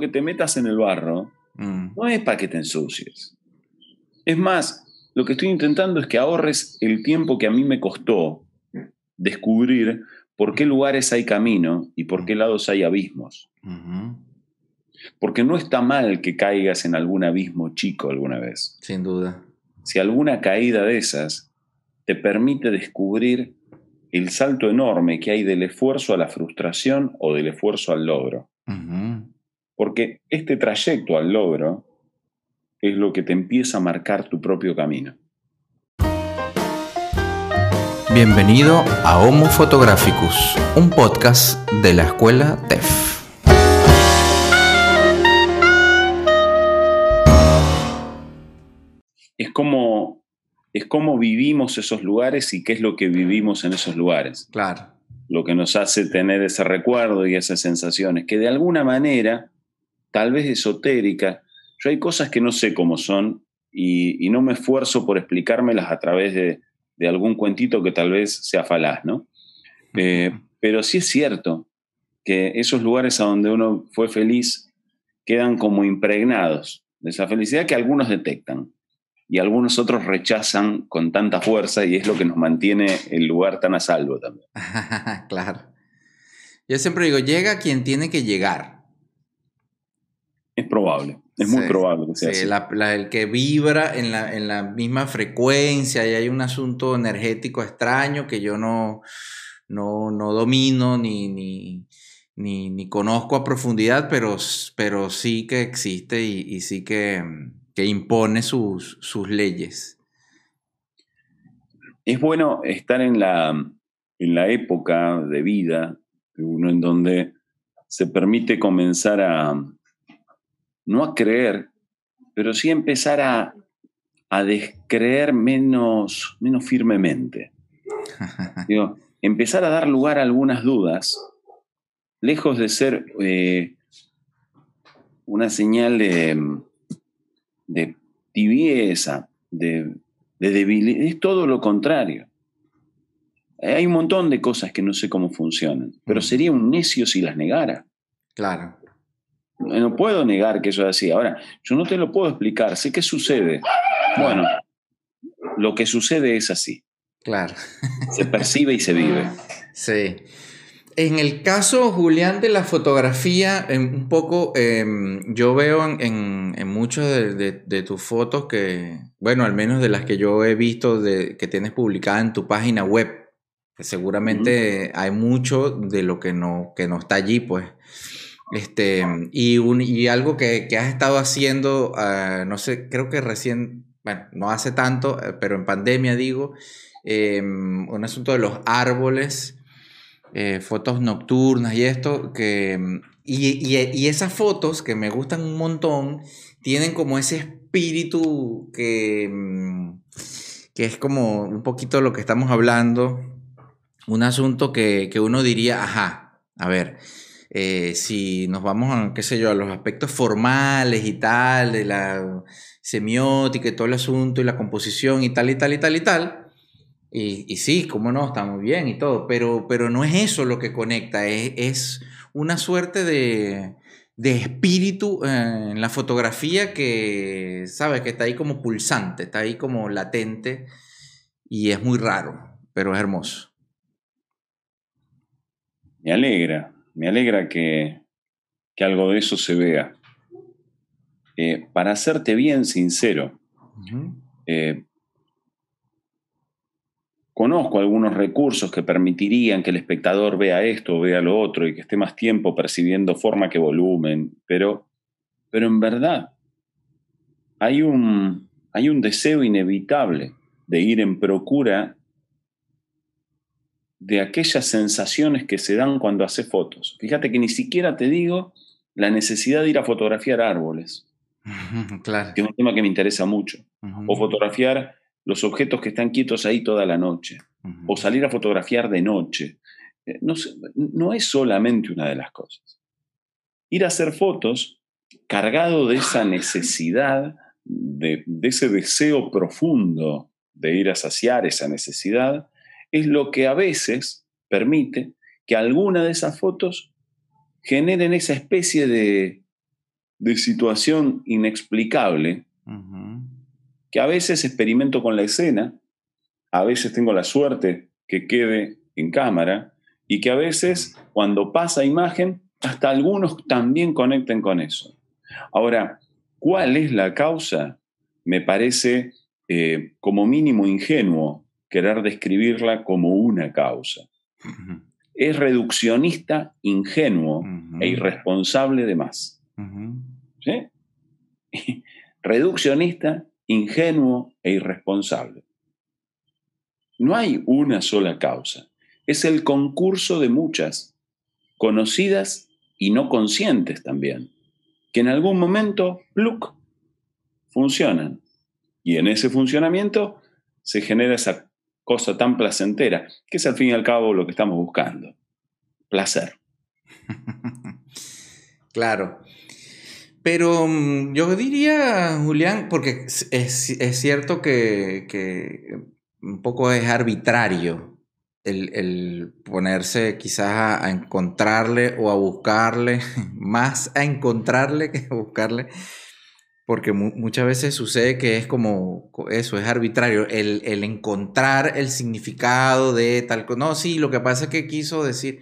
que te metas en el barro Mm, no es para que te ensucies. Es más, lo que estoy intentando es que ahorres el tiempo que a mí me costó descubrir por qué lugares hay camino y por qué lados hay abismos. Porque no está mal que caigas en algún abismo chico alguna vez. Sin duda. Si alguna caída de esas te permite descubrir el salto enorme que hay del esfuerzo a la frustración o del esfuerzo al logro. Porque este trayecto al logro es lo que te empieza a marcar tu propio camino. Bienvenido a Homo Photographicus, un podcast de la escuela TEF. Es como, es como vivimos esos lugares y qué es lo que vivimos en esos lugares. Claro. Lo que nos hace tener ese recuerdo y esas sensaciones, que de alguna manera, tal vez esotérica, yo hay cosas que no sé cómo son y, y no me esfuerzo por explicármelas a través de, de algún cuentito que tal vez sea falaz, ¿no? Eh, pero sí es cierto que esos lugares a donde uno fue feliz quedan como impregnados de esa felicidad que algunos detectan y algunos otros rechazan con tanta fuerza y es lo que nos mantiene el lugar tan a salvo también. claro. Yo siempre digo, llega quien tiene que llegar. Es probable, es muy probable que sea Sí, así. la- la- el que vibra en la, en la misma frecuencia y hay un asunto energético extraño que yo no, no, no domino ni, ni, ni, ni conozco a profundidad, pero, pero sí que existe y, y sí que, que impone sus, sus leyes. Es bueno estar en la, en la época de vida de uno en donde se permite comenzar a, no a creer, pero sí empezar a, a descreer menos, menos firmemente. Digo, empezar a dar lugar a algunas dudas, lejos de ser eh, una señal de, de tibieza, de, de debilidad, es todo lo contrario. Hay un montón de cosas que no sé cómo funcionan, pero sería un necio si las negara. Claro. No puedo negar que eso es así. Ahora, yo no te lo puedo explicar, sé qué sucede. Bueno, lo que sucede es así, Claro. se percibe y se vive. Sí. En el caso, Julián, de la fotografía, em, un poco, em, yo veo en, en, en muchas de, de- de tus fotos que, bueno, al menos de las que yo he visto de, que tienes publicada en tu página web, que seguramente hay mucho de lo que no, que no está allí, pues. Este, y, un, y algo que, que has estado haciendo, ah, no sé, creo que recién, bueno, no hace tanto, eh, pero en pandemia digo, em, un asunto de los árboles, eh, fotos nocturnas y esto, que, y, y- y esas fotos que me gustan un montón, tienen como ese espíritu que, mm, que es como un poquito lo que estamos hablando, un asunto que, que uno diría, ajá, a ver, eh, si nos vamos a, qué sé yo, a los aspectos formales y tal, de la semiótica y todo el asunto y la composición y tal y tal y tal y tal, y, y sí, cómo no, está muy bien y todo, pero, pero no es eso lo que conecta, es, es una suerte de, de espíritu eh, en la fotografía que, ¿sabes? Que está ahí como pulsante, está ahí como latente y es muy raro, pero es hermoso. Me alegra, me alegra que, que algo de eso se vea. Eh, para serte bien sincero, eh, conozco algunos recursos que permitirían que el espectador vea esto o vea lo otro y que esté más tiempo percibiendo forma que volumen, pero, pero en verdad hay un, hay un deseo inevitable de ir en procura de aquellas sensaciones que se dan cuando hace fotos. Fíjate que ni siquiera te digo la necesidad de ir a fotografiar árboles, Claro. que es un tema que me interesa mucho, o fotografiar los objetos que están quietos ahí toda la noche, o salir a fotografiar de noche. Eh, No, es solamente una de las cosas. Ir a hacer fotos cargado de esa necesidad, de, de ese deseo profundo de ir a saciar esa necesidad, es lo que a veces permite que alguna de esas fotos generen esa especie de, de situación inexplicable que a veces experimento con la escena, a veces tengo la suerte que quede en cámara y que a veces cuando pasa imagen, hasta algunos también conecten con eso. Ahora, ¿cuál es la causa? Me parece eh, como mínimo ingenuo querer describirla como una causa. Es reduccionista, ingenuo e irresponsable de más. reduccionista, ingenuo e irresponsable. No hay una sola causa. Es el concurso de muchas, conocidas y no conscientes también, que en algún momento, funcionan. Y en ese funcionamiento se genera esa cosa tan placentera, que es al fin y al cabo lo que estamos buscando. Placer. Claro. Pero mm, yo diría, Julián, porque es, cierto que, un poco es arbitrario el, ponerse quizás a, encontrarle o a buscarle, más a encontrarle que a buscarle, porque muchas veces sucede que es como eso, es arbitrario, el, el encontrar el significado de tal cosa. No, sí, lo que pasa es que quiso decir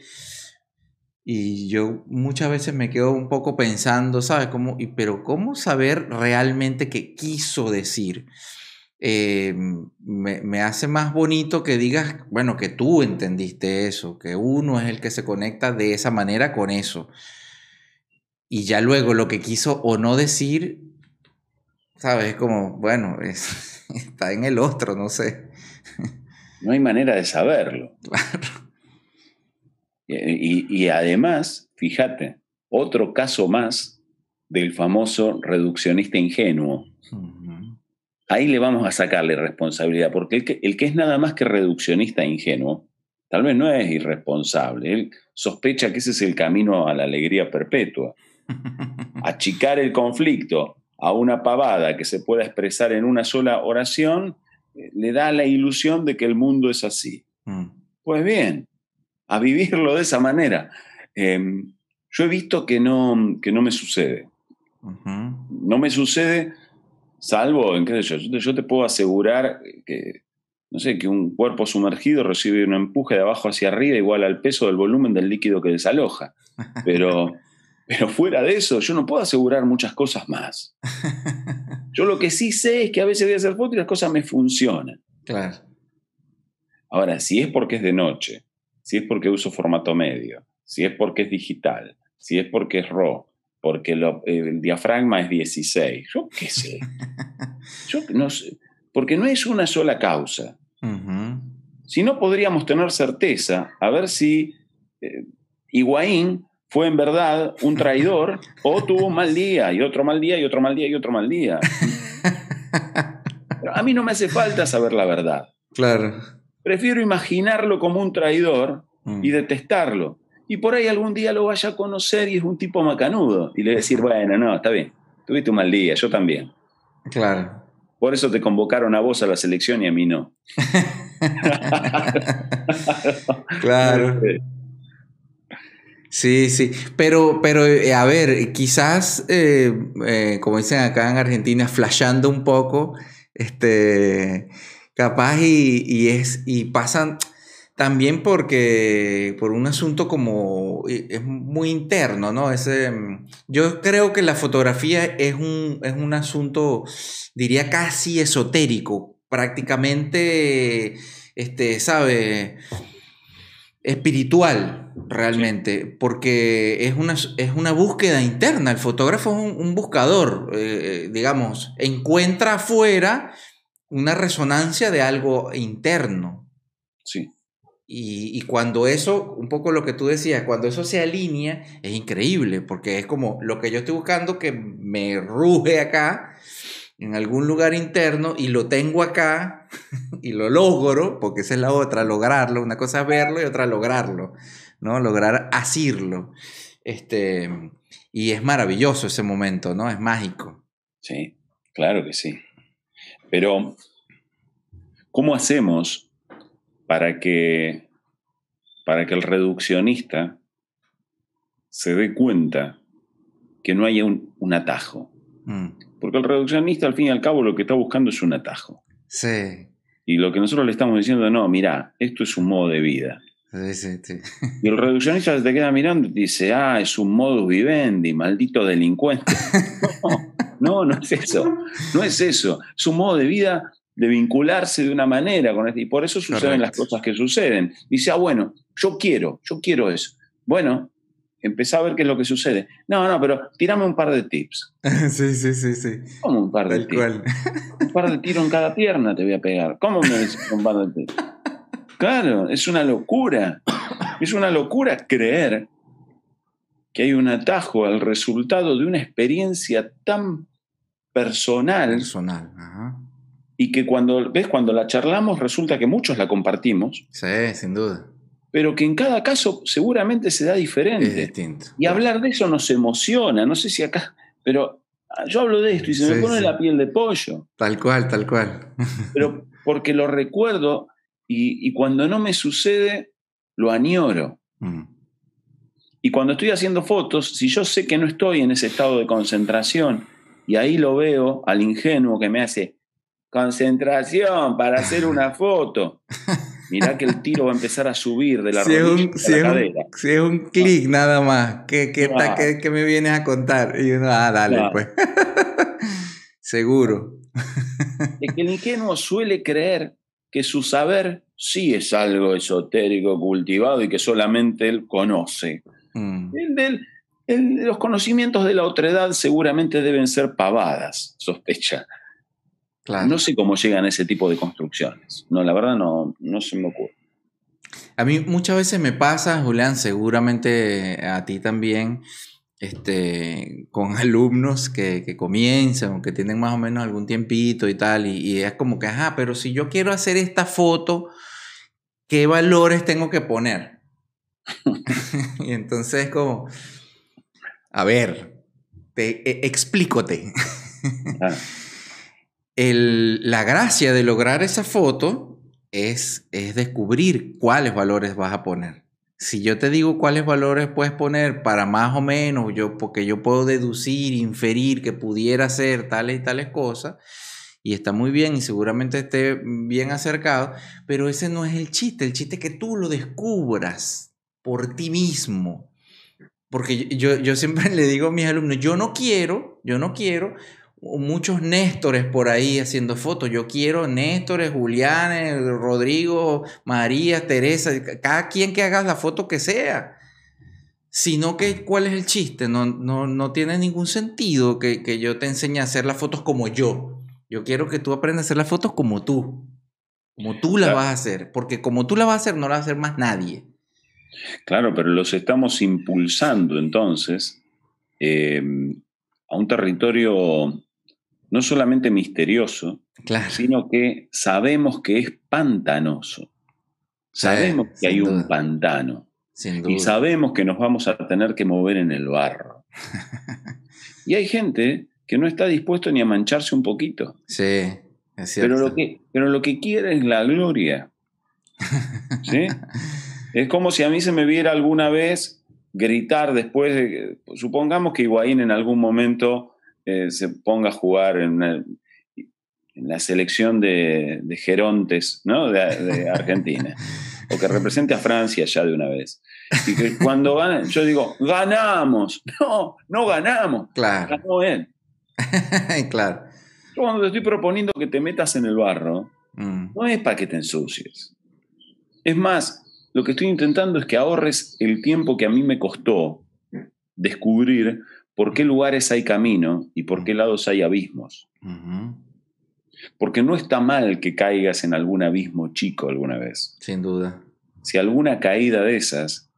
y yo muchas veces me quedo un poco pensando, ¿sabes? ¿Cómo, pero ¿cómo saber realmente qué quiso decir? Eh, me, hace más bonito que digas, bueno, que tú entendiste eso, que uno es el que se conecta de esa manera con eso. Y ya luego lo que quiso o no decir, ¿sabes? Como, bueno, está en el otro, no sé. No hay manera de saberlo. Claro. Y, además, fíjate, otro caso más del famoso reduccionista ingenuo. Ahí le vamos a sacarle responsabilidad, porque el que, el que es nada más que reduccionista ingenuo, tal vez no es irresponsable. Él sospecha que ese es el camino a la alegría perpetua. Achicar el conflicto a una pavada que se pueda expresar en una sola oración eh, le da la ilusión de que el mundo es así. Mm. Pues bien, a vivirlo de esa manera. Em, yo he visto que no, que no me sucede. No me sucede, salvo en qué sé yo, yo te puedo asegurar que, no sé, que un cuerpo sumergido recibe un empuje de abajo hacia arriba igual al peso del volumen del líquido que desaloja. Pero, pero fuera de eso, yo no puedo asegurar muchas cosas más. Yo lo que sí sé es que a veces voy a hacer fotos y las cosas me funcionan. Claro. Ahora, si es porque es de noche, si es porque uso formato medio, si es porque es digital, si es porque es RAW, porque el diafragma es 16, yo qué sé. Yo no sé, porque no es una sola causa. Si no podríamos tener certeza a ver si eh, Higuaín fue en verdad un traidor o tuvo un mal día y otro mal día y otro mal día y otro mal día. a mí no me hace falta saber la verdad. Claro prefiero imaginarlo como un traidor mm. y detestarlo. Y por ahí algún día lo vaya a conocer y es un tipo macanudo. Y le decir, bueno, no, está bien, tuviste un mal día, yo también. Claro. Por eso te convocaron a vos a la selección y a mí no. claro. Sí, sí, pero, pero eh, a ver, quizás, eh, eh, como dicen acá en Argentina, flasheando un poco, este, Capaz y, es, y pasan también porque, por un asunto como, es muy interno, ¿no? Ese, mm, yo creo que la fotografía es un, es un asunto, diría, casi esotérico, prácticamente, este, ¿sabe? Espiritual realmente, porque es una, es una búsqueda interna. El fotógrafo es un, buscador, eh, eh, digamos, encuentra afuera una resonancia de algo interno. Sí. Y, cuando eso, un poco lo que tú decías, cuando eso se alinea, es increíble, porque es como lo que yo estoy buscando que me ruge acá, en algún lugar interno, y lo tengo acá, y lo logro, porque esa es la otra, lograrlo. Una cosa es verlo y otra lograrlo, ¿no? Lograr asirlo. Este, y es maravilloso ese momento, ¿no? Es mágico. Sí, claro que sí. Pero, ¿cómo hacemos para que, para que el reduccionista se dé cuenta que no haya un, atajo. Mm. Porque el reduccionista, al fin y al cabo, lo que está buscando es un atajo. Sí. Y lo que nosotros le estamos diciendo, no, mira, esto es un modo de vida. Sí, sí, sí. Y el reduccionista se te queda mirando y te dice, ah, es un modus vivendi, maldito delincuente. No, no, es eso. No es eso. Es un modo de vida de vincularse de una manera con este, y por eso suceden las cosas que suceden. Dice, ah, bueno, yo quiero, yo quiero eso. Bueno, empezá a ver qué es lo que sucede. No, no, pero tirame un par de tips. sí, sí, sí, sí. ¿Cómo un par de tips? un par de tiros en cada pierna te voy a pegar. ¿Cómo me dices un par de tips? Claro, es una locura. Es una locura creer que hay un atajo al resultado de una experiencia tan personal. Personal, Y que cuando, ves, cuando la charlamos resulta que muchos la compartimos. Sí, sin duda. Pero que en cada caso seguramente se da diferente. Es distinto. Y hablar de eso nos emociona. No sé si acá, pero yo hablo de esto y se me pone la piel de pollo. Tal cual, tal cual. Pero porque lo recuerdo y, cuando no me sucede, lo añoro. Mm. Y cuando estoy haciendo fotos, si yo sé que no estoy en ese estado de concentración, y ahí lo veo al ingenuo que me hace concentración para hacer una foto. Mirá que el tiro va a empezar a subir de la si rodilla si la es cadera. Un, si es un clic nada más, ¿qué, qué, me vienes a contar? Y uno, ah, dale, pues. Seguro. Es que el ingenuo suele creer que su saber sí es algo esotérico, cultivado y que solamente él conoce. Mm. los conocimientos de la otredad seguramente deben ser pavadas, sospecha. No sé cómo llegan a ese tipo de construcciones. No, la verdad no, no se me ocurre. A mí muchas veces me pasa, Julián, seguramente a ti también, este, con alumnos que, que comienzan o que tienen más o menos algún tiempito y tal, y, y, es como que, ajá, pero si yo quiero hacer esta foto, ¿qué valores tengo que poner? y entonces como, a ver, te, e, explícote. La gracia de lograr esa foto es, es descubrir cuáles valores vas a poner. Si yo te digo cuáles valores puedes poner para más o menos, yo, porque yo puedo deducir, inferir que pudiera ser tales y tales cosas, y está muy bien y seguramente esté bien acercado, pero ese no es el chiste, el chiste es que tú lo descubras por ti mismo. Porque yo, yo siempre le digo a mis alumnos, yo no quiero, yo no quiero muchos Néstores por ahí haciendo fotos. Yo quiero Néstores, Julián, Rodrigo, María, Teresa, cada quien que haga la foto que sea. Sino que, ¿cuál es el chiste? No, no, no tiene ningún sentido que, que, yo te enseñe a hacer las fotos como yo. Yo quiero que tú aprendas a hacer las fotos como tú. Como tú las vas a hacer. Porque como tú las vas a hacer, no la va a hacer más nadie. Claro, pero los estamos impulsando entonces eh, a un territorio no solamente misterioso, sino que sabemos que es pantanoso. Sabemos que hay un pantano. Y sabemos que nos vamos a tener que mover en el barro. y hay gente que no está dispuesto ni a mancharse un poquito. Sí, es cierto. Pero lo que, pero lo que quiere es la gloria. ¿Sí? es como si a mí se me viera alguna vez gritar después de. Supongamos que Higuaín en algún momento eh, se ponga a jugar en, en la selección de, Gerontes ¿no? de, Argentina, o que represente a Francia ya de una vez. Y que cuando ganan, yo digo, ganamos. No, no ganamos. Claro. Ganó él. claro. Yo cuando te estoy proponiendo que te metas en el barro, mm. no es para que te ensucies. Es más, lo que estoy intentando es que ahorres el tiempo que a mí me costó descubrir por qué lugares hay camino y por qué lados hay abismos. Porque no está mal que caigas en algún abismo chico alguna vez. Sin duda. Si alguna caída de esas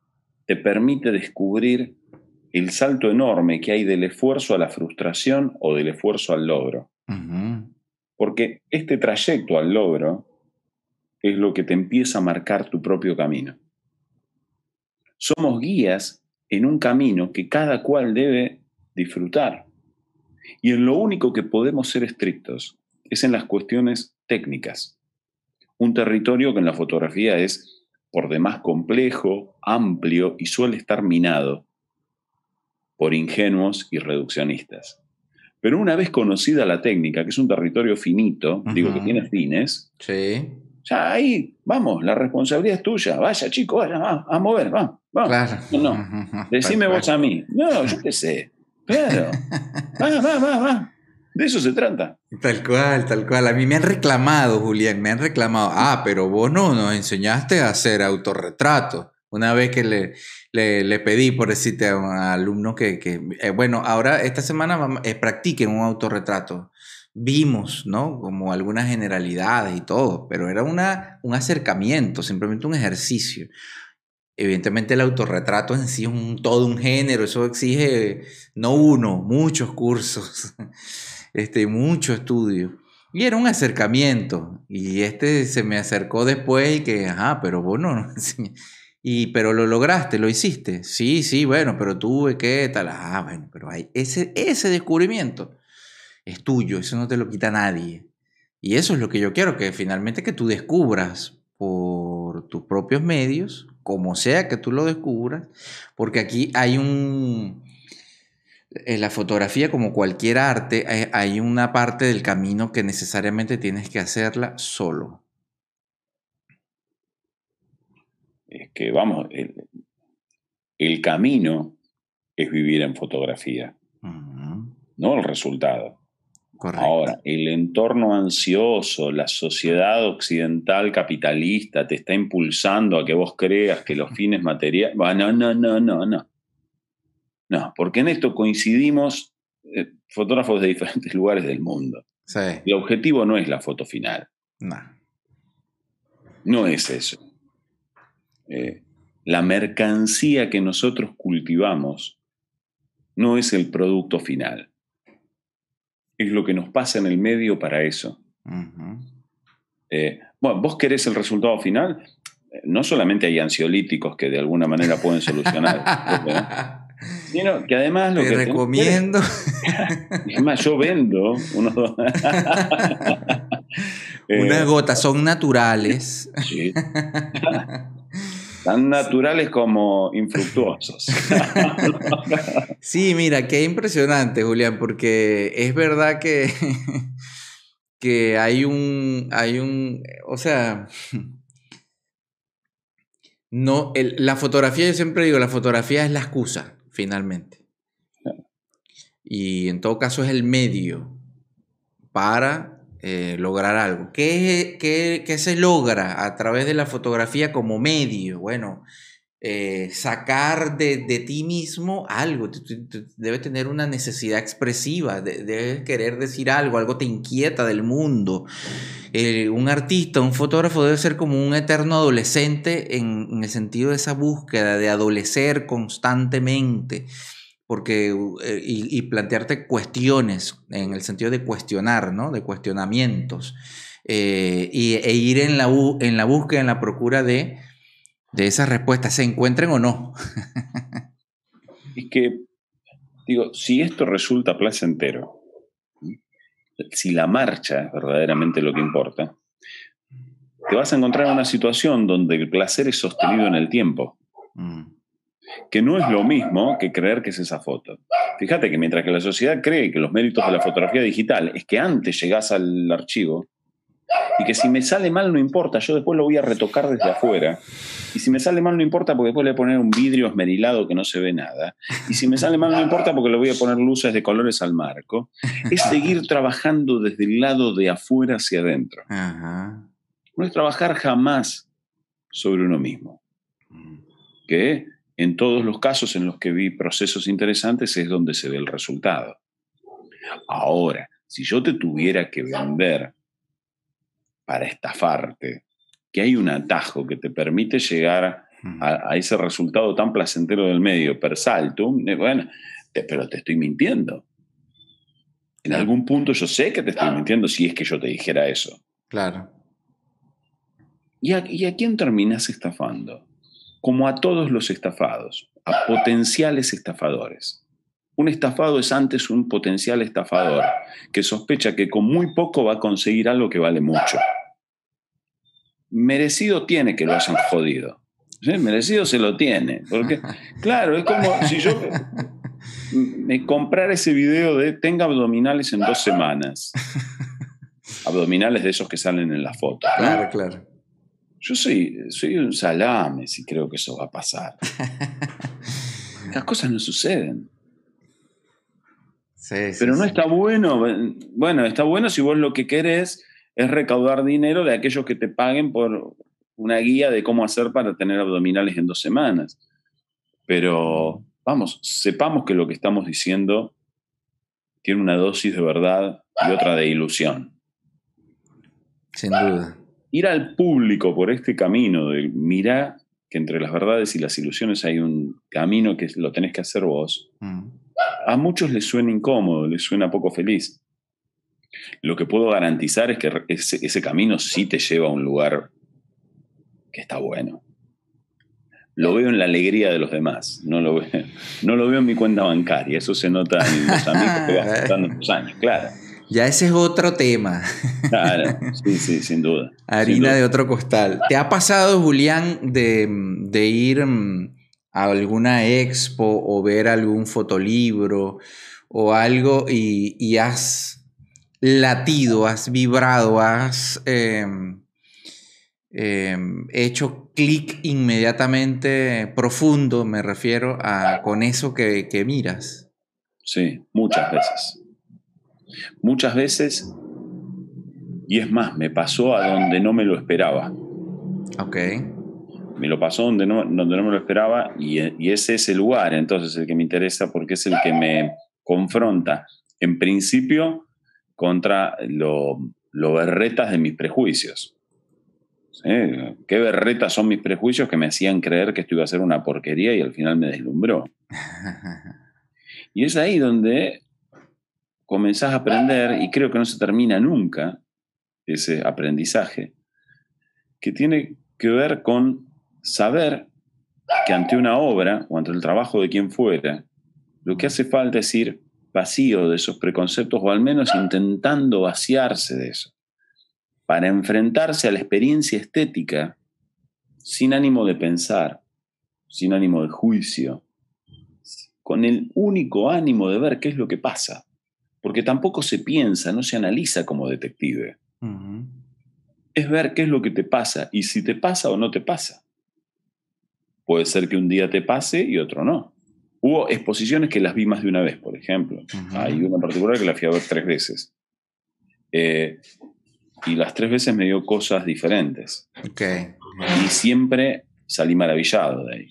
te permite descubrir el salto enorme que hay del esfuerzo a la frustración o del esfuerzo al logro. Porque este trayecto al logro es lo que te empieza a marcar tu propio camino. Somos guías en un camino que cada cual debe disfrutar. Y en lo único que podemos ser estrictos es en las cuestiones técnicas. Un territorio que en la fotografía es por demás complejo, amplio y suele estar minado por ingenuos y reduccionistas. Pero una vez conocida la técnica, que es un territorio finito, digo que tiene fines, sí. ya ahí, vamos, la responsabilidad es tuya. Vaya, chico, vaya, va, a mover, va, va. Claro. No, decime vos a mí. No, yo qué sé. Claro. Va, va, va, va. De eso se trata. Tal cual, tal cual. A mí me han reclamado, Julián, me han reclamado. Ah, pero vos no nos enseñaste a hacer autorretrato. Una vez que le, le, pedí, por decirte a un alumno que, que eh, bueno, ahora esta semana eh, practiquen un autorretrato. Vimos, ¿no? Como algunas generalidades y todo, pero era una, un acercamiento, simplemente un ejercicio. Evidentemente el autorretrato en sí es un, todo un género, eso exige no uno, muchos cursos, este, mucho estudio. Y era un acercamiento. Y este se me acercó después y que, ajá, pero vos no. Y, pero lo lograste, lo hiciste. Sí, sí, bueno, pero tuve que tal. Ah, bueno, pero hay ese, ese descubrimiento es tuyo, eso no te lo quita nadie. Y eso es lo que yo quiero, que finalmente que tú descubras por tus propios medios, como sea que tú lo descubras, porque aquí hay un... En la fotografía, como cualquier arte, hay una parte del camino que necesariamente tienes que hacerla solo. es que, vamos, el, camino es vivir en fotografía, no el resultado. Ahora, el entorno ansioso, la sociedad occidental capitalista te está impulsando a que vos creas que los fines materiales... No, no, no, no, no. No, porque en esto coincidimos eh, fotógrafos de diferentes lugares del mundo. El objetivo no es la foto final. No. No es eso. Eh, la mercancía que nosotros cultivamos no es el producto final. Es lo que nos pasa en el medio para eso. Eh, bueno, vos querés el resultado final. Eh, no solamente hay ansiolíticos que de alguna manera pueden solucionar, sino que además lo Te recomiendo. Es más, yo vendo unos. Unas gotas son naturales. Sí. Tan naturales como infructuosos. sí, mira, qué impresionante, Julián, porque es verdad que, que hay un, hay un, o sea, no, la fotografía, yo siempre digo, la fotografía es la excusa, finalmente. Y en todo caso es el medio para eh, lograr algo. ¿Qué, ¿Qué, se logra a través de la fotografía como medio? Bueno, eh, sacar de, ti mismo algo, debe tener una necesidad expresiva, debes querer decir algo, algo te inquieta del mundo. Eh, un artista, un fotógrafo debe ser como un eterno adolescente en, en el sentido de esa búsqueda de adolecer constantemente porque, eh, y, plantearte cuestiones, en el sentido de cuestionar, ¿no? De cuestionamientos, eh, y, e ir en la, en la búsqueda, en la procura de, de esas respuestas, se encuentren o no. y que, digo, si esto resulta placentero, si la marcha es verdaderamente lo que importa, te vas a encontrar en una situación donde el placer es sostenido en el tiempo. Mm que no es lo mismo que creer que es esa foto. Fíjate que mientras que la sociedad cree que los méritos de la fotografía digital es que antes llegás al archivo y que si me sale mal no importa, yo después lo voy a retocar desde afuera. Y si me sale mal no importa porque después le voy a poner un vidrio esmerilado que no se ve nada. Y si me sale mal no importa porque le voy a poner luces de colores al marco. Es seguir trabajando desde el lado de afuera hacia adentro. No es trabajar jamás sobre uno mismo. Mm. En todos los casos en los que vi procesos interesantes es donde se ve el resultado. Ahora, si yo te tuviera que vender para estafarte, que hay un atajo que te permite llegar a, ese resultado tan placentero del medio per saltum, eh, bueno, pero te estoy mintiendo. En algún punto yo sé que te estoy mintiendo si es que yo te dijera eso. Claro. ¿Y a, y a quién terminas estafando? Como a todos los estafados, a potenciales estafadores. Un estafado es antes un potencial estafador que sospecha que con muy poco va a conseguir algo que vale mucho. Merecido tiene que lo hayan jodido. Merecido se lo tiene. Porque, claro, es como si yo. me comprar ese video de tenga abdominales en dos semanas. abdominales de esos que salen en la foto. Claro, claro. Yo soy, soy un salame si creo que eso va a pasar. Las cosas no suceden. Pero no está bueno. Bueno, está bueno si vos lo que querés es recaudar dinero de aquellos que te paguen por una guía de cómo hacer para tener abdominales en dos semanas. Pero vamos, sepamos que lo que estamos diciendo tiene una dosis de verdad y otra de ilusión. Sin duda. Ir al público por este camino de mirar que entre las verdades y las ilusiones hay un camino que lo tenés que hacer vos, mm. a muchos les suena incómodo, les suena poco feliz. Lo que puedo garantizar es que ese, camino sí te lleva a un lugar que está bueno. Lo veo en la alegría de los demás, no lo veo, no lo veo en mi cuenta bancaria, eso se nota en los amigos que vas en los años, claro. Ya ese es otro tema. Claro, sí, sí, sin duda. Harina de otro costal. ¿Te ha pasado, Julián, de, ir mm, a alguna expo o ver algún fotolibro o algo y, has latido, has vibrado, has em, em, hecho clic inmediatamente profundo, me refiero a con eso que, que miras? Sí, muchas veces. Muchas veces, y es más, me pasó a donde no me lo esperaba. Ok. Me lo pasó donde no, donde no me lo esperaba y, ese es el lugar, entonces, el que me interesa porque es el que me confronta, en principio, contra lo, berretas de mis prejuicios. ¿Qué berretas son mis prejuicios que me hacían creer que esto iba a ser una porquería y al final me deslumbró? y es ahí donde comenzás a aprender, y creo que no se termina nunca ese aprendizaje, que tiene que ver con saber que ante una obra o ante el trabajo de quien fuera, lo que hace falta es ir vacío de esos preconceptos o al menos intentando vaciarse de eso, para enfrentarse a la experiencia estética sin ánimo de pensar, sin ánimo de juicio, con el único ánimo de ver qué es lo que pasa porque tampoco se piensa, no se analiza como detective. Es ver qué es lo que te pasa y si te pasa o no te pasa. Puede ser que un día te pase y otro no. Hubo exposiciones que las vi más de una vez, por ejemplo. Hay una en particular que la fui a ver tres veces. Eh, y las tres veces me dio cosas diferentes. Y siempre salí maravillado de ahí.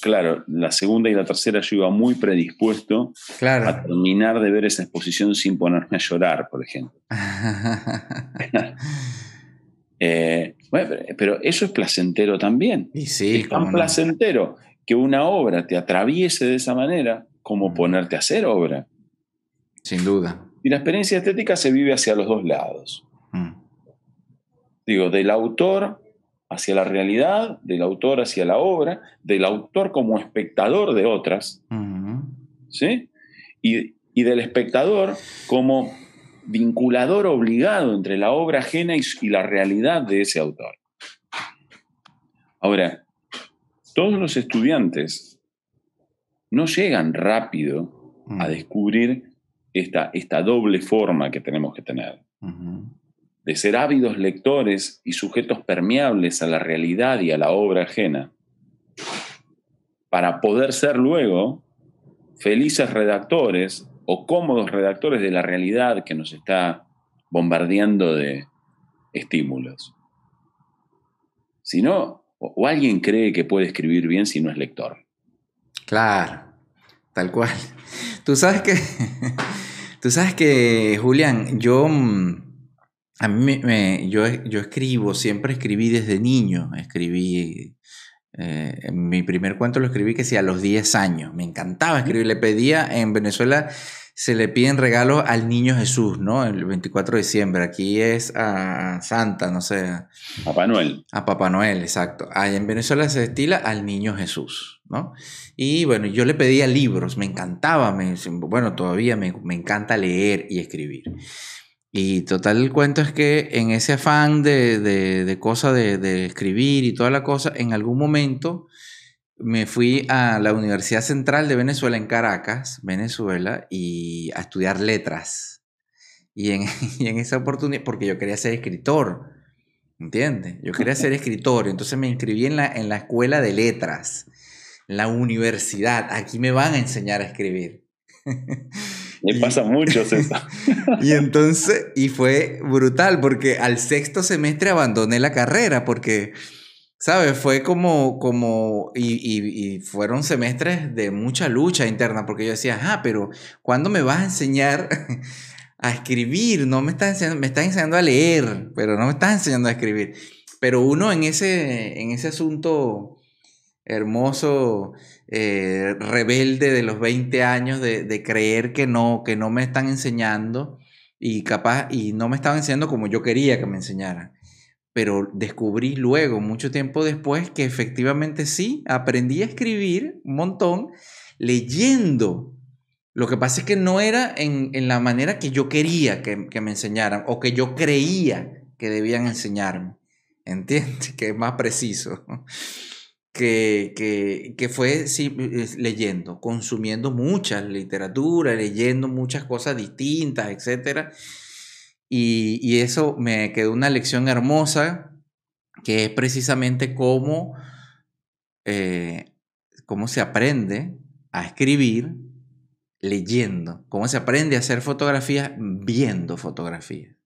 Claro, la segunda y la tercera yo iba muy predispuesto a terminar de ver esa exposición sin ponerme a llorar, por ejemplo. Eh, pero eso es placentero también. sí, es tan placentero que una obra te atraviese de esa manera como mm. ponerte a hacer obra. Sin duda. Y la experiencia estética se vive hacia los dos lados. Mm. Digo, del autor hacia la realidad, del autor hacia la obra, del autor como espectador de otras, ¿sí? Y, del espectador como vinculador obligado entre la obra ajena y, la realidad de ese autor. Ahora, todos los estudiantes no llegan rápido a descubrir esta, esta doble forma que tenemos que tener de ser ávidos lectores y sujetos permeables a la realidad y a la obra ajena, para poder ser luego felices redactores o cómodos redactores de la realidad que nos está bombardeando de estímulos. Si no, o alguien cree que puede escribir bien si no es lector. Claro, tal cual. Tú sabes que, tú sabes que, Julián, yo mm, a mí me, yo, yo escribo, siempre escribí desde niño, escribí, eh, mi primer cuento lo escribí que sí a los 10 años, me encantaba escribir, le pedía, en Venezuela se le piden regalos al niño Jesús, ¿no? El 24 de diciembre, aquí es a Santa, no sé. A Papá Noel. A Papá Noel, exacto. Allá en Venezuela se estila al niño Jesús, ¿no? Y bueno, yo le pedía libros, me encantaba, me, bueno, todavía me, me encanta leer y escribir. Y total, el cuento es que en ese afán de, de, de cosa de, de, escribir y toda la cosa, en algún momento me fui a la Universidad Central de Venezuela en Caracas, Venezuela, y a estudiar letras. Y en, en esa oportunidad, porque yo quería ser escritor, ¿entiendes? Yo quería ser escritor, entonces me inscribí en la, en la escuela de letras, la universidad. Aquí me van a enseñar a escribir. Me pasa mucho eso. y entonces, y fue brutal, porque al sexto semestre abandoné la carrera, porque ¿Sabes? Fue como, como, y, fueron semestres de mucha lucha interna, porque yo decía, ah, pero ¿cuándo me vas a enseñar a escribir? No me estás enseñando, me estás enseñando a leer, pero no me estás enseñando a escribir. Pero uno en ese, en ese asunto hermoso, eh, rebelde de los 20 años, de, de, creer que no, que no me están enseñando y capaz, y no me estaban enseñando como yo quería que me enseñaran pero descubrí luego, mucho tiempo después, que efectivamente sí, aprendí a escribir un montón leyendo. Lo que pasa es que no era en, la manera que yo quería que, me enseñaran o que yo creía que debían enseñarme. ¿Entiendes? Que es más preciso. Que, que, que, fue sí, leyendo, consumiendo mucha literatura, leyendo muchas cosas distintas, etcétera y, eso me quedó una lección hermosa, que es precisamente cómo, eh, cómo se aprende a escribir leyendo, cómo se aprende a hacer fotografía viendo fotografía.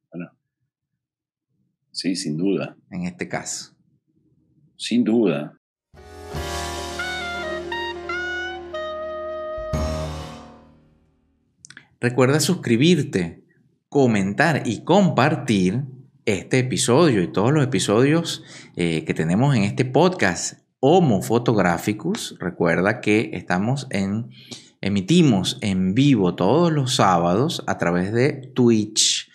sí, sin duda. En este caso. Sin duda. Recuerda suscribirte comentar y compartir este episodio y todos los episodios eh, que tenemos en este podcast Homo Fotográficos. Recuerda que estamos en, emitimos en vivo todos los sábados a través de Twitch,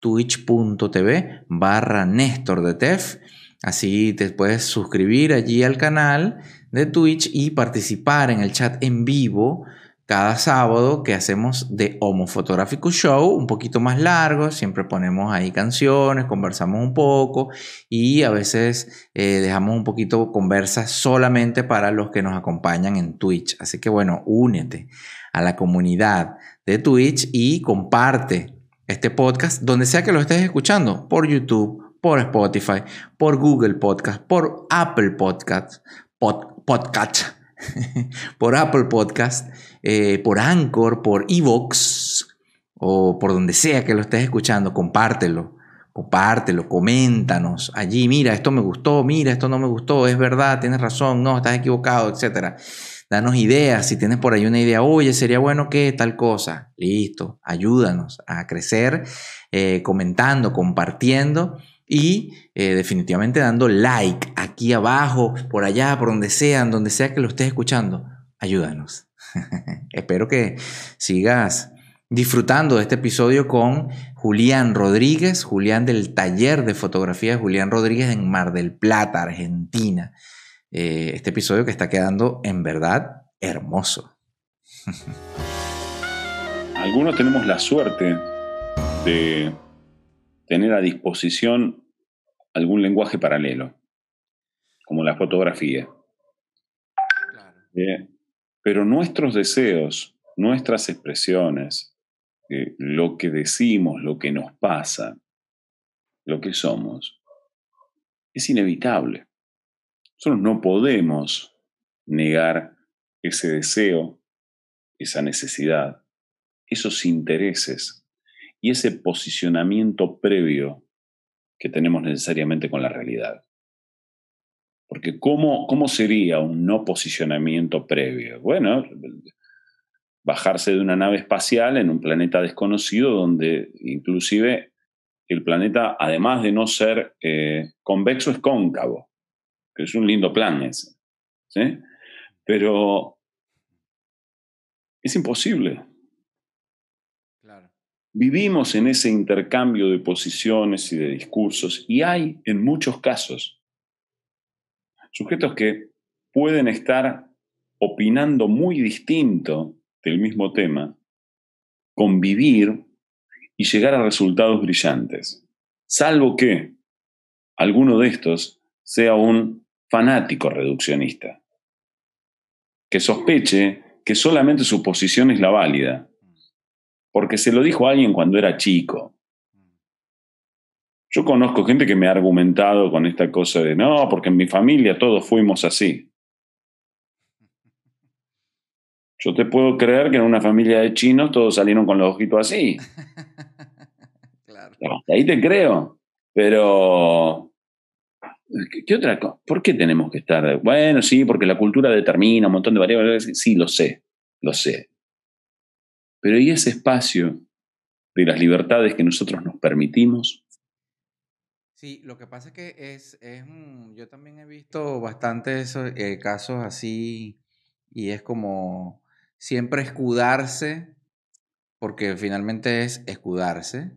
twitch.tv barra Néstor de Tef. Así te puedes suscribir allí al canal de Twitch y participar en el chat en vivo cada sábado que hacemos de Homo Fotográfico Show, un poquito más largo, siempre ponemos ahí canciones, conversamos un poco y a veces eh, dejamos un poquito conversas solamente para los que nos acompañan en Twitch. Así que bueno, únete a la comunidad de Twitch y comparte este podcast donde sea que lo estés escuchando, por YouTube, por Spotify, por Google Podcast, por Apple Podcast, Podcast, por Apple Podcast eh, por Anchor, por Evox o por donde sea que lo estés escuchando, compártelo. Compártelo, coméntanos allí, mira, esto me gustó, mira, esto no me gustó, es verdad, tienes razón, no, estás equivocado, etc. Danos ideas, si tienes por ahí una idea, oye, sería bueno que tal cosa, listo, ayúdanos a crecer, eh, comentando, compartiendo y eh, definitivamente dando like aquí abajo, por allá, por donde sea, donde sea que lo estés escuchando, ayúdanos. Espero que sigas disfrutando de este episodio con Julián Rodríguez, Julián del taller de fotografía de Julián Rodríguez en Mar del Plata, Argentina. Eh, este episodio que está quedando en verdad hermoso. Algunos tenemos la suerte de tener a disposición algún lenguaje paralelo, como la fotografía. Eh, pero nuestros deseos, nuestras expresiones, eh, lo que decimos, lo que nos pasa, lo que somos, es inevitable. Nosotros no podemos negar ese deseo, esa necesidad, esos intereses y ese posicionamiento previo que tenemos necesariamente con la realidad. Porque ¿cómo, ¿cómo sería un no posicionamiento previo? Bueno, bajarse de una nave espacial en un planeta desconocido donde inclusive el planeta, además de no ser eh, convexo, es cóncavo, que es un lindo plan ese. ¿sí? Pero es imposible. Vivimos en ese intercambio de posiciones y de discursos y hay en muchos casos Sujetos que pueden estar opinando muy distinto del mismo tema, convivir y llegar a resultados brillantes, salvo que alguno de estos sea un fanático reduccionista. que sospeche que solamente su posición es la válida, porque se lo dijo a alguien cuando era chico. Yo conozco gente que me ha argumentado con esta cosa de, no, porque en mi familia todos fuimos así. Yo te puedo creer que en una familia de chinos todos salieron con los ojitos así. claro. Ahí te creo. Pero, ¿qué otra cosa? ¿Por qué tenemos que estar? Bueno, sí, porque la cultura determina un montón de variables. Sí, lo sé, lo sé. Pero ¿y ese espacio de las libertades que nosotros nos permitimos? Sí, lo que pasa es que es, yo también he visto bastantes eh, casos así y es como siempre escudarse, porque finalmente es escudarse,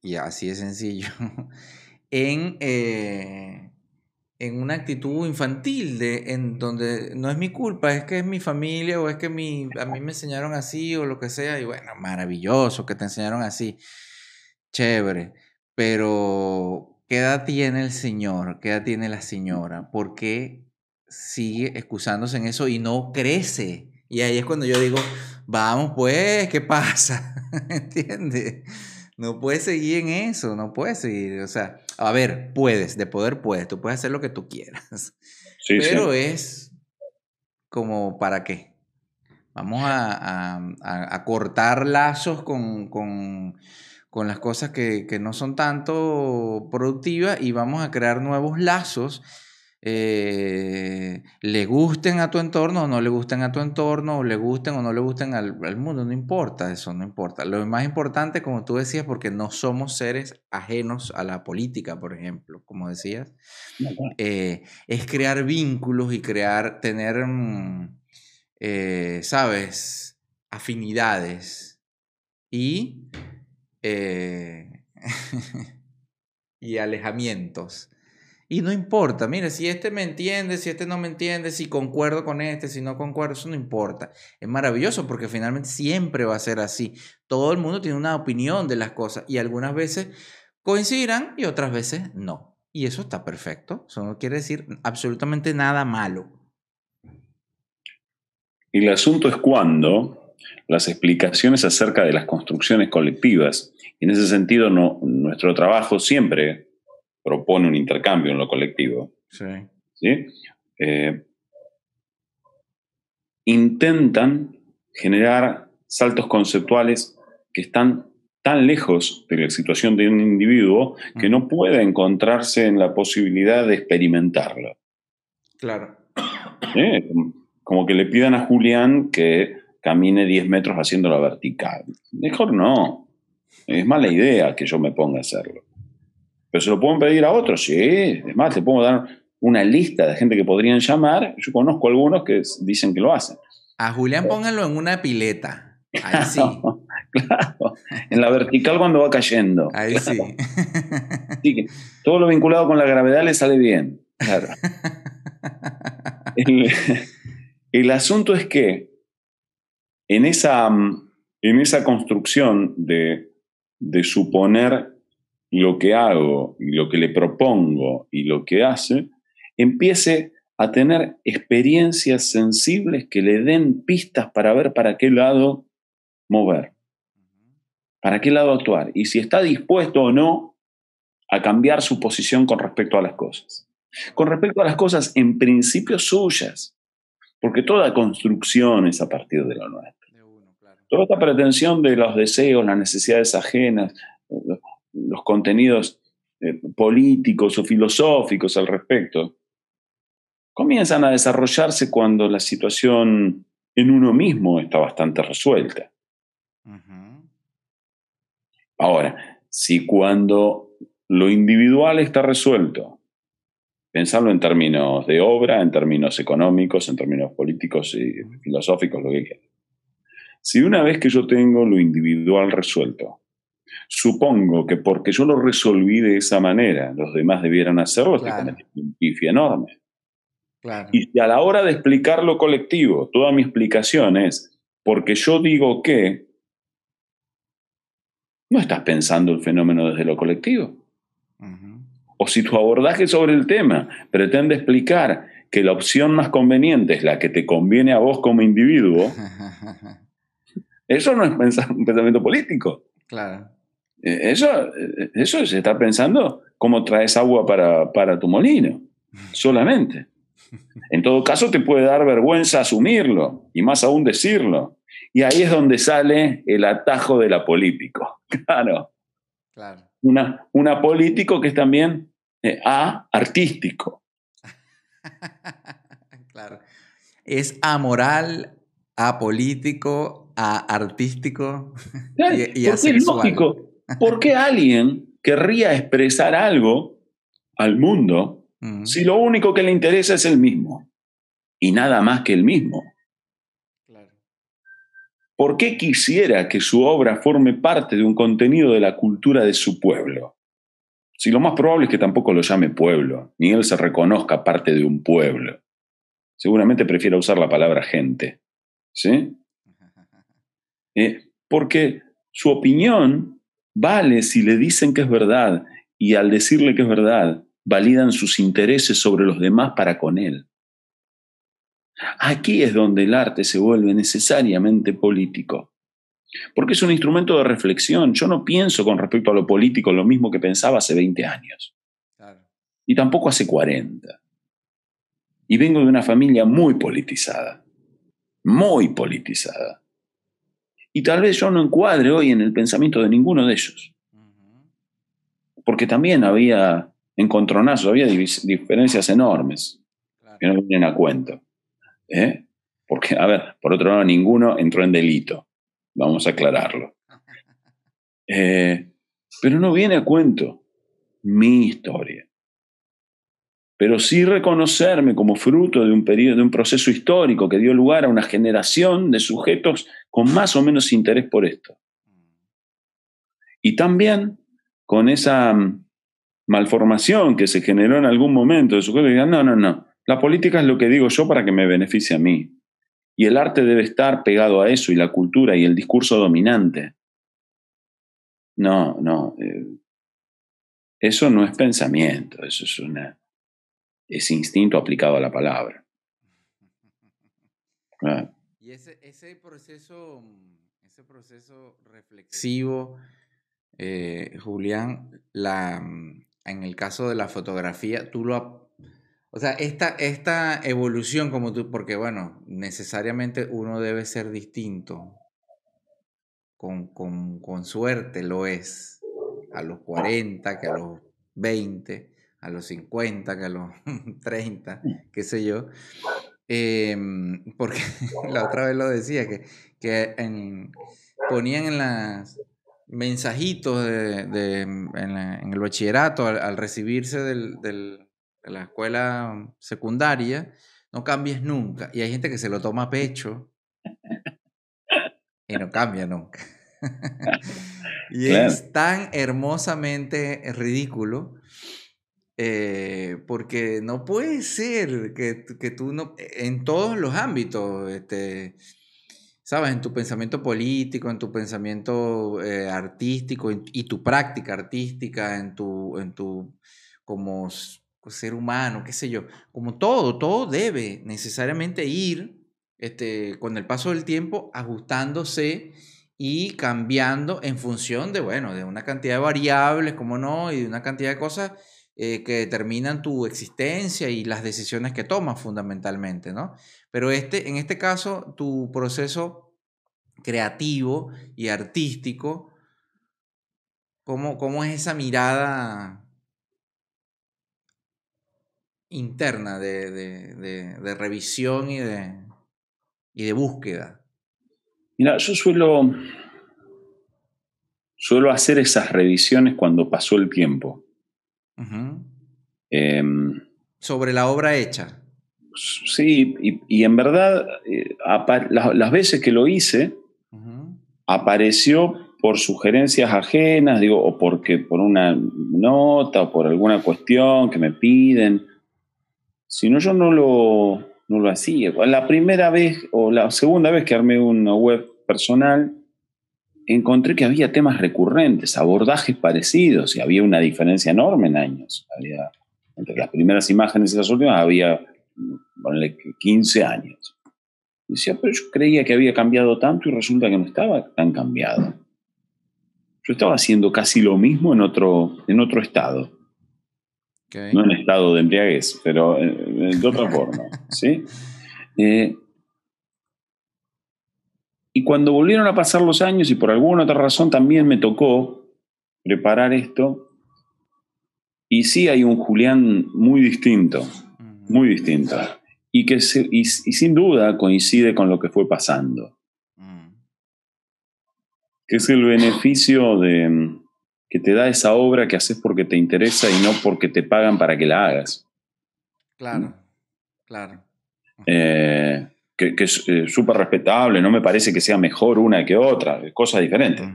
y así es sencillo, en, eh, en una actitud infantil, de, en donde no es mi culpa, es que es mi familia o es que mi, a mí me enseñaron así o lo que sea, y bueno, maravilloso que te enseñaron así, chévere, pero ¿qué edad tiene el señor? ¿Qué edad tiene la señora? ¿Por qué sigue excusándose en eso y no crece? Y ahí es cuando yo digo, vamos pues, ¿qué pasa? ¿Entiendes? No puedes seguir en eso, no puedes seguir. O sea, a ver, puedes, de poder puedes, tú puedes hacer lo que tú quieras. pero es como, ¿para qué? Vamos a, cortar lazos con, con, con las cosas que, que, no son tanto productivas y vamos a crear nuevos lazos eh, le gusten a tu entorno o no le gusten a tu entorno, o le gusten o no le gusten al, mundo, no importa, eso no importa. Lo más importante, como tú decías, porque no somos seres ajenos a la política, por ejemplo, como decías, eh, es crear vínculos y crear, tener, mm, eh, ¿sabes?, afinidades y, y alejamientos. Y no importa, mire, si este me entiende, si este no me entiende, si concuerdo con este, si no concuerdo, eso no importa. Es maravilloso porque finalmente siempre va a ser así. Todo el mundo tiene una opinión de las cosas y algunas veces coincidirán y otras veces no. Y eso está perfecto. Eso no quiere decir absolutamente nada malo. Y el asunto es cuando las explicaciones acerca de las construcciones colectivas, y en ese sentido nuestro trabajo siempre propone un intercambio en lo colectivo. Sí. Eh, intentan generar saltos conceptuales que están tan lejos de la situación de un individuo que no puede encontrarse en la posibilidad de experimentarlo. Claro. Como que le pidan a Julián que camine 10 metros haciéndolo vertical. Mejor no. Es mala idea que yo me ponga a hacerlo. Pero se lo pueden pedir a otros, sí. Es más, te puedo dar una lista de gente que podrían llamar. Yo conozco algunos que dicen que lo hacen. A Julián pónganlo en una pileta. Ahí sí. claro. En la vertical cuando va cayendo. Ahí sí. que todo lo vinculado con la gravedad le sale bien. Claro. el, el asunto es que en esa, en esa construcción de, de suponer lo que hago y lo que le propongo y lo que hace, empiece a tener experiencias sensibles que le den pistas para ver para qué lado mover, para qué lado actuar y si está dispuesto o no a cambiar su posición con respecto a las cosas. Con respecto a las cosas en principio suyas, porque toda construcción es a partir de lo nuestro. Toda esta pretensión de los deseos, las necesidades ajenas, los contenidos eh, políticos o filosóficos al respecto, comienzan a desarrollarse cuando la situación en uno mismo está bastante resuelta. Ahora, si cuando lo individual está resuelto, pensarlo en términos de obra, en términos económicos, en términos políticos y filosóficos, lo que quieras. Si una vez que yo tengo lo individual resuelto, Supongo que porque yo lo resolví de esa manera, los demás debieran hacerlo, claro. un pifia enorme. Y si a la hora de explicar lo colectivo, toda mi explicación es porque yo digo que, no estás pensando el fenómeno desde lo colectivo. O si tu abordaje sobre el tema pretende explicar que la opción más conveniente es la que te conviene a vos como individuo, eso no es un pensamiento político. Claro. Eh, eso, eh, eso se está pensando cómo traes agua para, para tu molino, solamente. En todo caso, te puede dar vergüenza asumirlo y más aún decirlo. Y ahí es donde sale el atajo de la político. Claro. claro. Una, una político que es también eh, a artístico. claro. Es amoral, apolítico, a artístico y, es lógico. ¿Por qué alguien querría expresar algo al mundo si lo único que le interesa es el mismo y nada más que el mismo? ¿Por qué quisiera que su obra forme parte de un contenido de la cultura de su pueblo? Si lo más probable es que tampoco lo llame pueblo, ni él se reconozca parte de un pueblo. Seguramente prefiera usar la palabra gente. ¿Sí? Eh, porque su opinión vale si le dicen que es verdad y al decirle que es verdad, validan sus intereses sobre los demás para con él. Aquí es donde el arte se vuelve necesariamente político, porque es un instrumento de reflexión. Yo no pienso con respecto a lo político lo mismo que pensaba hace 20 años, y tampoco hace 40. Y vengo de una familia muy politizada, muy politizada. Y tal vez yo no encuadre hoy en el pensamiento de ninguno de ellos. Porque también había encontronazos, había diferencias enormes que no vienen a cuento. ¿eh? Porque, a ver, por otro lado, ninguno entró en delito. Vamos a aclararlo. Eh, pero no viene a cuento mi historia. Pero sí reconocerme como fruto de un de un proceso histórico que dio lugar a una generación de sujetos con más o menos interés por esto. Y también con esa mm, malformación que se generó en algún momento de sujetos que digan, no, no, no, la política es lo que digo yo para que me beneficie a mí. Y el arte debe estar pegado a eso y la cultura y el discurso dominante. No, no. Eh, eso no es pensamiento, eso es una es instinto aplicado a la palabra. Y ese, ese, proceso, ese proceso reflexivo, eh, Julián, la, en el caso de la fotografía, tú lo o sea, esta, esta evolución como tú, porque bueno, necesariamente uno debe ser distinto. Con, con, con, suerte lo es. A los 40, que a los 20, a los 50, que a los 30, qué sé yo. Em, porque la otra vez lo decía, que, que ponían en las mensajitos de, en, el bachillerato al, recibirse del, de la escuela secundaria, no cambies nunca. Y hay gente que se lo toma a pecho y no cambia nunca. y es tan hermosamente ridículo. Eh, porque no puede ser que, que, tú no, en todos los ámbitos, este, sabes, en tu pensamiento político, en tu pensamiento eh, artístico y tu práctica artística, en tu, en tu como ser humano, qué sé yo, como todo, todo debe necesariamente ir este, con el paso del tiempo ajustándose y cambiando en función de, bueno, de una cantidad de variables, como no, y de una cantidad de cosas eh, que determinan tu existencia y las decisiones que tomas fundamentalmente, ¿no? Pero este, en este caso, tu proceso creativo y artístico, ¿cómo, cómo es esa mirada interna de, revisión y de, y de búsqueda? Mira, yo suelo, suelo hacer esas revisiones cuando pasó el tiempo. Em, Sobre la obra hecha. Sí, y, en verdad, eh, las, veces que lo hice, apareció por sugerencias ajenas, digo, o porque por una nota o por alguna cuestión que me piden si no, yo no lo, no lo hacía. La primera vez o la segunda vez que armé una web personal, encontré que había temas recurrentes, abordajes parecidos y había una diferencia enorme en años. entre las primeras imágenes y las últimas había ponle 15 años. decía, pero yo creía que había cambiado tanto y resulta que no estaba tan cambiado. Yo estaba haciendo casi lo mismo en otro, en otro estado. No en estado de embriaguez, pero eh, de otra forma. ¿sí? Eh, y cuando volvieron a pasar los años y por alguna otra razón también me tocó preparar esto, y sí hay un Julián muy distinto, muy distinto, y que y, sin duda coincide con lo que fue pasando, que es el beneficio de, que te da esa obra que haces porque te interesa y no porque te pagan para que la hagas. Claro, claro. Eh, que, es eh, súper respetable, no me parece que sea mejor una que otra, cosas diferentes.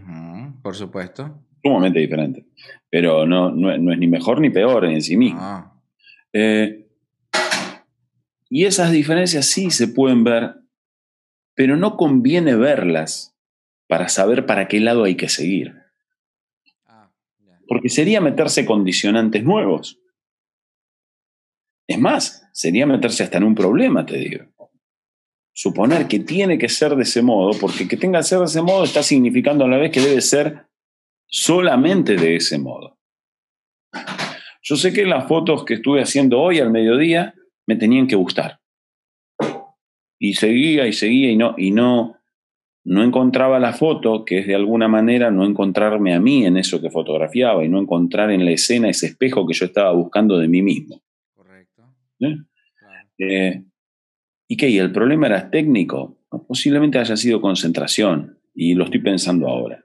por supuesto. Sumamente diferentes. Pero no, no, es ni mejor ni peor en sí mismo. Ah. Eh, y esas diferencias sí se pueden ver, pero no conviene verlas para saber para qué lado hay que seguir porque sería meterse condicionantes nuevos. Es más, sería meterse hasta en un problema, te digo. Suponer que tiene que ser de ese modo, porque que tenga que ser de ese modo está significando a la vez que debe ser solamente de ese modo. Yo sé que las fotos que estuve haciendo hoy al mediodía me tenían que gustar. Y seguía y seguía y no, y no, no encontraba la foto, que es de alguna manera no encontrarme a mí en eso que fotografiaba y no encontrar en la escena ese espejo que yo estaba buscando de mí mismo. Correcto. ¿Eh? Eh, ¿Y qué? ¿Y el problema era técnico? posiblemente haya sido concentración, y lo estoy pensando ahora.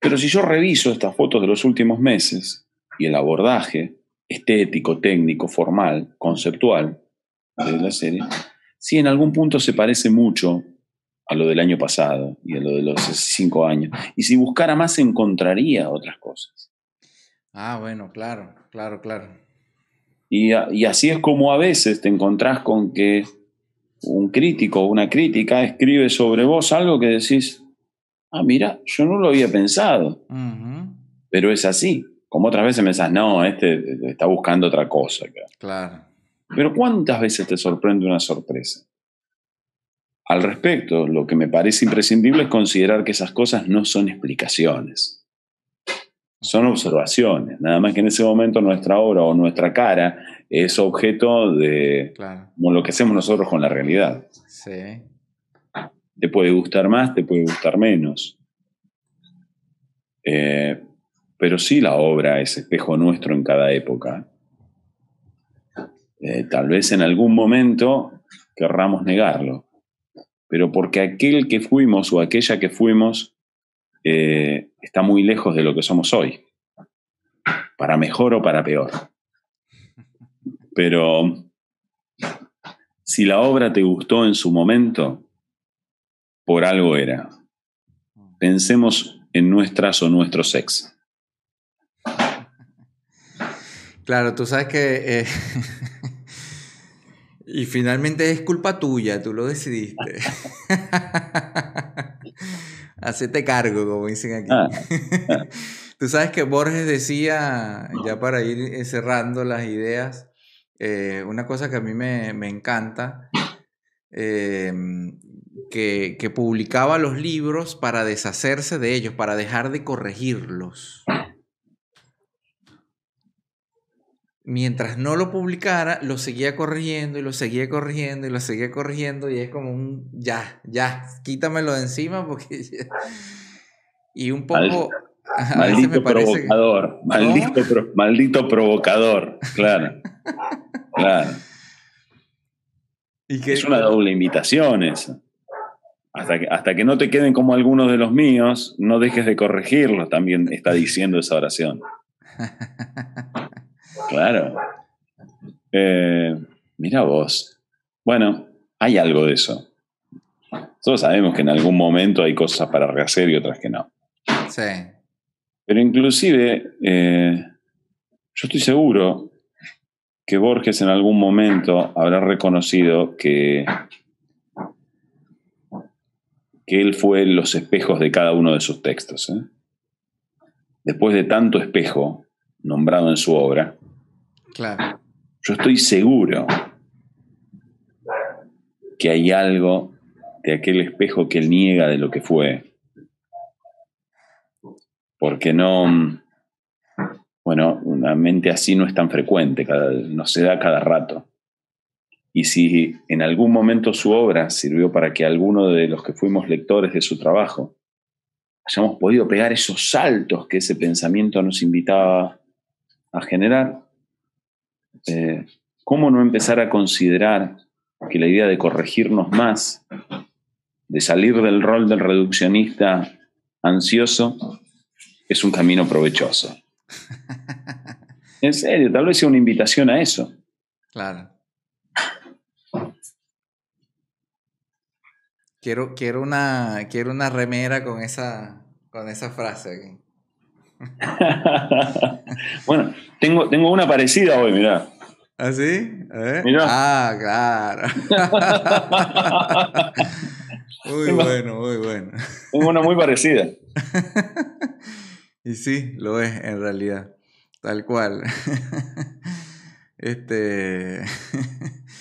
Pero si yo reviso estas fotos de los últimos meses y el abordaje estético, técnico, formal, conceptual de la serie, sí en algún punto se parece mucho a lo del año pasado y a lo de los cinco años. Y si buscara más, encontraría otras cosas. Ah, bueno, claro, claro, claro. Y, y así es como a veces te encontrás con que un crítico o una crítica escribe sobre vos algo que decís, ah, mira, yo no lo había pensado, pero es así. Como otras veces me decís, no, este está buscando otra cosa. Claro. Pero ¿cuántas veces te sorprende una sorpresa? Al respecto, lo que me parece imprescindible es considerar que esas cosas no son explicaciones, son observaciones, nada más que en ese momento nuestra obra o nuestra cara es objeto de lo que hacemos nosotros con la realidad. Sí. Te puede gustar más, te puede gustar menos. Eh, pero sí la obra es espejo nuestro en cada época. Eh, tal vez en algún momento querramos negarlo pero porque aquel que fuimos o aquella que fuimos eh, está muy lejos de lo que somos hoy, para mejor o para peor. Pero si la obra te gustó en su momento, por algo era. Pensemos en nuestras o nuestros ex. Claro, tú sabes que eh, Y finalmente es culpa tuya, tú lo decidiste. Hacete cargo, como dicen aquí. Ah, ah. tú sabes que Borges decía, ya para ir cerrando las ideas, eh, una cosa que a mí me, encanta, em, que, que publicaba los libros para deshacerse de ellos, para dejar de corregirlos. Mientras no lo publicara, lo seguía corrigiendo y lo seguía corrigiendo y lo seguía corrigiendo y es como un ya, ya, quítamelo de encima porque... y un poco... maldito provocador, maldito, maldito provocador, claro, claro. ¿Y es una doble invitación eso. Hasta que, hasta que no te queden como algunos de los míos, no dejes de corregirlos, también está diciendo esa oración. Claro. Eh, mira vos. Bueno, hay algo de eso. Todos sabemos que en algún momento hay cosas para rehacer y otras que no. Sí. Pero inclusive, eh, yo estoy seguro que Borges en algún momento habrá reconocido que, que él fue los espejos de cada uno de sus textos. ¿eh? Después de tanto espejo nombrado en su obra, Claro. Yo estoy seguro que hay algo de aquel espejo que él niega de lo que fue. Porque no, bueno, una mente así no es tan frecuente, no se da cada rato. Y si en algún momento su obra sirvió para que alguno de los que fuimos lectores de su trabajo hayamos podido pegar esos saltos que ese pensamiento nos invitaba a generar, eh, ¿cómo no empezar a considerar que la idea de corregirnos más, de salir del rol del reduccionista ansioso, es un camino provechoso? En serio, tal vez sea una invitación a eso. Claro. Quiero, quiero, una, quiero una remera con esa, con esa frase aquí. bueno, tengo, tengo una parecida hoy, mirá. ¿Ah, sí? Ah, claro. muy bueno, muy bueno. Tengo una muy parecida. y sí, lo es en realidad. Tal cual. este.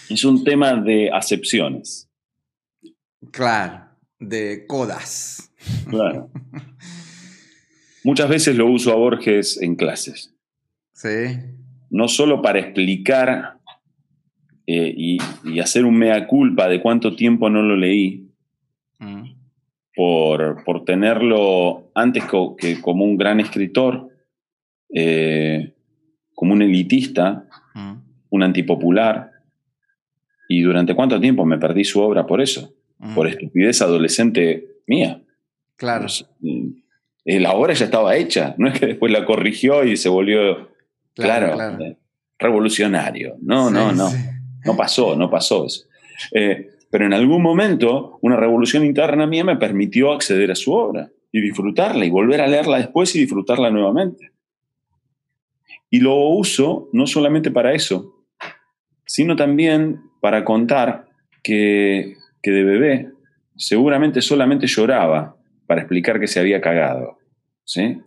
es un tema de acepciones. Claro, de codas. Claro. Muchas veces lo uso a Borges en clases. Sí. No solo para explicar eh, y, hacer un mea culpa de cuánto tiempo no lo leí, mm. por, tenerlo antes que como un gran escritor, eh, como un elitista, mm. un antipopular, y durante cuánto tiempo me perdí su obra por eso, mm. por estupidez adolescente mía. Claro. Eh, la obra ya estaba hecha, no es que después la corrigió y se volvió, claro, revolucionario. No, no, no. No pasó, no pasó eso. Eh, pero en algún momento una revolución interna mía me permitió acceder a su obra y disfrutarla y volver a leerla después y disfrutarla nuevamente. Y lo uso no solamente para eso, sino también para contar que, que de bebé seguramente solamente lloraba para explicar que se había cagado. ¿sí?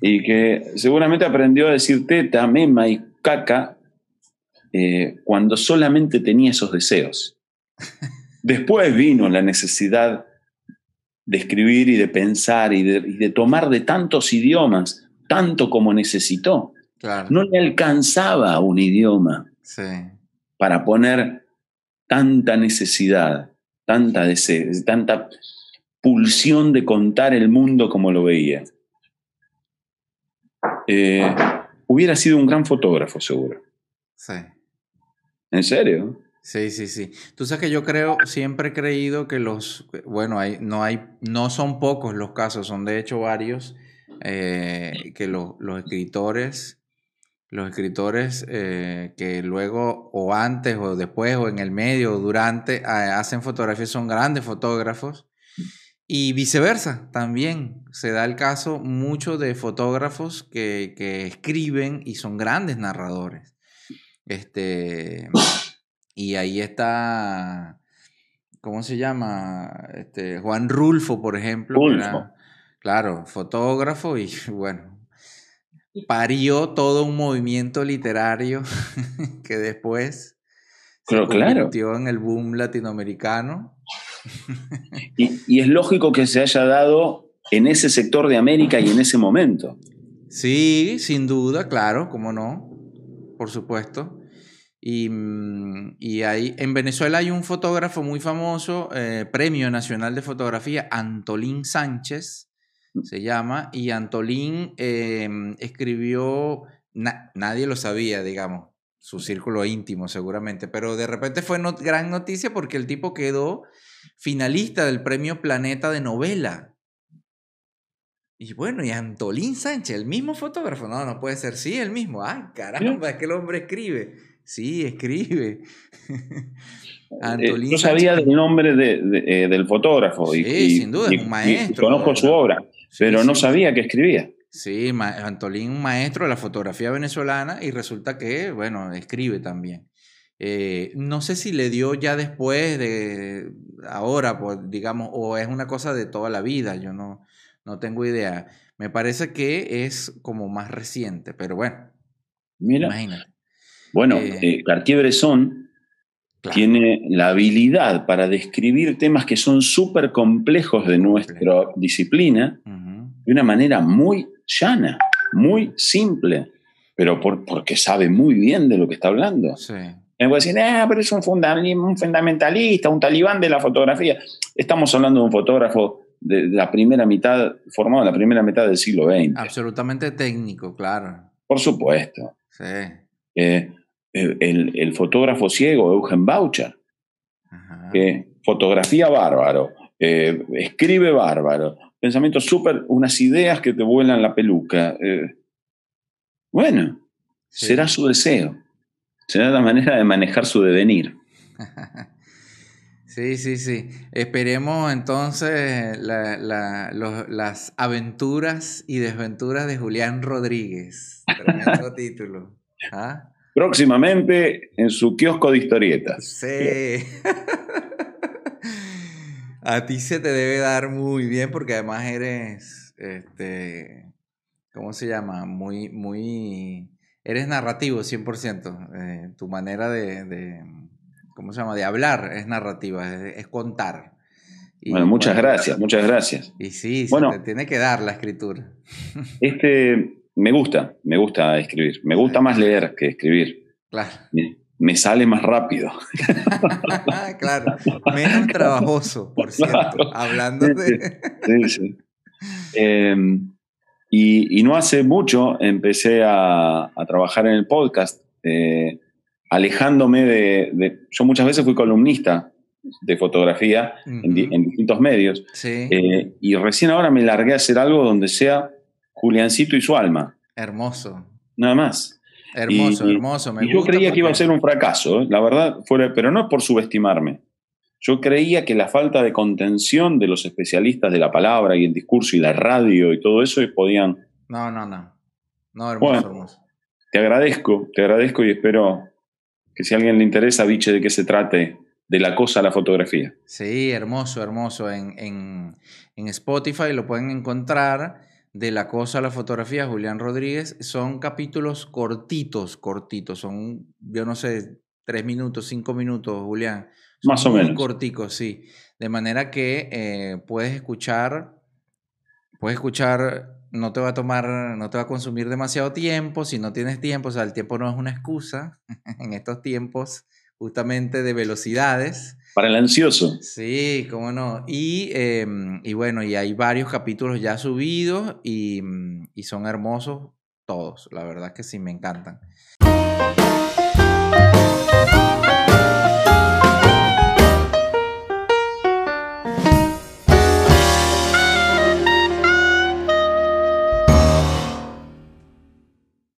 Y que seguramente aprendió a decir teta, mema y caca eh, cuando solamente tenía esos deseos. Después vino la necesidad de escribir y de pensar y de, tomar de tantos idiomas, tanto como necesitó. No le alcanzaba un idioma para poner tanta necesidad, tanta deseo, tanta pulsión de contar el mundo como lo veía. Eh, hubiera sido un gran fotógrafo, seguro. Sí. ¿En serio? Sí, sí, sí. Tú sabes que yo creo, siempre he creído que los, bueno, hay, no hay, no son pocos los casos, son de hecho varios, eh, que los escritores, los escritores eh, que luego o antes o después o en el medio o durante hacen fotografías son grandes fotógrafos y viceversa, también se da el caso mucho de fotógrafos que, escriben y son grandes narradores. Este, y ahí está, ¿cómo se llama? Este, Juan Rulfo, por ejemplo. claro, fotógrafo y bueno, parió todo un movimiento literario que después se convirtió en el boom latinoamericano y, es lógico que se haya dado en ese sector de América y en ese momento. Sí, sin duda, claro, cómo no, por supuesto. Y, mm, ahí, en Venezuela hay un fotógrafo muy famoso, eh, Premio Nacional de Fotografía, Antolín Sánchez, se llama, y Antolín em, escribió, nadie lo sabía, digamos, su círculo íntimo seguramente, pero de repente fue gran noticia porque el tipo quedó finalista del premio Planeta de novela. Y bueno, y Antolín Sánchez, el mismo fotógrafo. No, no puede ser. Sí, el mismo. Ay, caramba, es que el hombre escribe. Sí, escribe. Antolín eh, sabía del nombre eh, del fotógrafo. Sí, y, sin duda, un maestro. conozco su obra, pero no sabía que escribía. Sí, Antolín, un maestro de la fotografía venezolana, y resulta que, bueno, escribe también. Eh, no sé si le dio ya después de ahora, pues, digamos, o es una cosa de toda la vida, yo no, no tengo idea. Me parece que es como más reciente, pero bueno. Mira. Imagínate. Bueno, eh, eh Cartier-Bresson tiene la habilidad para describir temas que son súper complejos de nuestra disciplina de una manera muy llana, muy simple, pero porque sabe muy bien de lo que está hablando. Sí. Me a decir, ah, pero es un, un fundamentalista, un talibán de la fotografía. Estamos hablando de un fotógrafo de la primera mitad, formado en la primera mitad del siglo XX. Absolutamente técnico, claro. Por supuesto. Sí. Eh, el, fotógrafo ciego, Eugen Boucher, que fotografía bárbaro, eh, escribe bárbaro, pensamientos súper, unas ideas que te vuelan la peluca. Eh, bueno, será su deseo, será la manera de manejar su devenir. Sí, sí, sí. Esperemos entonces las aventuras y desventuras de Julián Rodríguez. Tremendo título. ¿Ah? Próximamente en su kiosco de historietas. Sí. A ti se te debe dar muy bien porque además eres, este, ¿cómo se llama? Muy, muy, eres narrativo 100%. Eh, tu manera de, ¿cómo se llama? De hablar es narrativa, es, contar. bueno, muchas gracias, muchas gracias. Y sí, bueno, te tiene que dar la escritura. Este, me gusta, me gusta escribir. Me gusta más leer que escribir. Claro. Me, sale más rápido. claro, menos trabajoso, por cierto, hablando de... sí, sí. Em, y, no hace mucho empecé a, trabajar en el podcast, eh, alejándome de, Yo muchas veces fui columnista de fotografía en, distintos medios. Sí. Eh, y recién ahora me largué a hacer algo donde sea Juliancito y su alma. Hermoso. Nada más. Hermoso, hermoso. Me y yo creía que iba a ser un fracaso, la verdad, fuera, pero no es por subestimarme. Yo creía que la falta de contención de los especialistas de la palabra y el discurso y la radio y todo eso podían... No, no, no. No, hermoso, hermoso. Te agradezco, te agradezco y espero que si a alguien le interesa, biche, de qué se trate de la cosa a la fotografía. Sí, hermoso, hermoso. En, en, en Spotify lo pueden encontrar de la cosa a la fotografía, Julián Rodríguez, son capítulos cortitos, cortitos, son, yo no sé, tres minutos, cinco minutos, Julián. Más o menos. Corticos, sí. De manera que eh, puedes escuchar, puedes escuchar, no te va a tomar, no te va a consumir demasiado tiempo, si no tienes tiempo, o sea, el tiempo no es una excusa en estos tiempos justamente de velocidades. Para el ansioso. Sí, cómo no. Y, em, y bueno, y hay varios capítulos ya subidos y, y son hermosos todos. La verdad que sí, me encantan.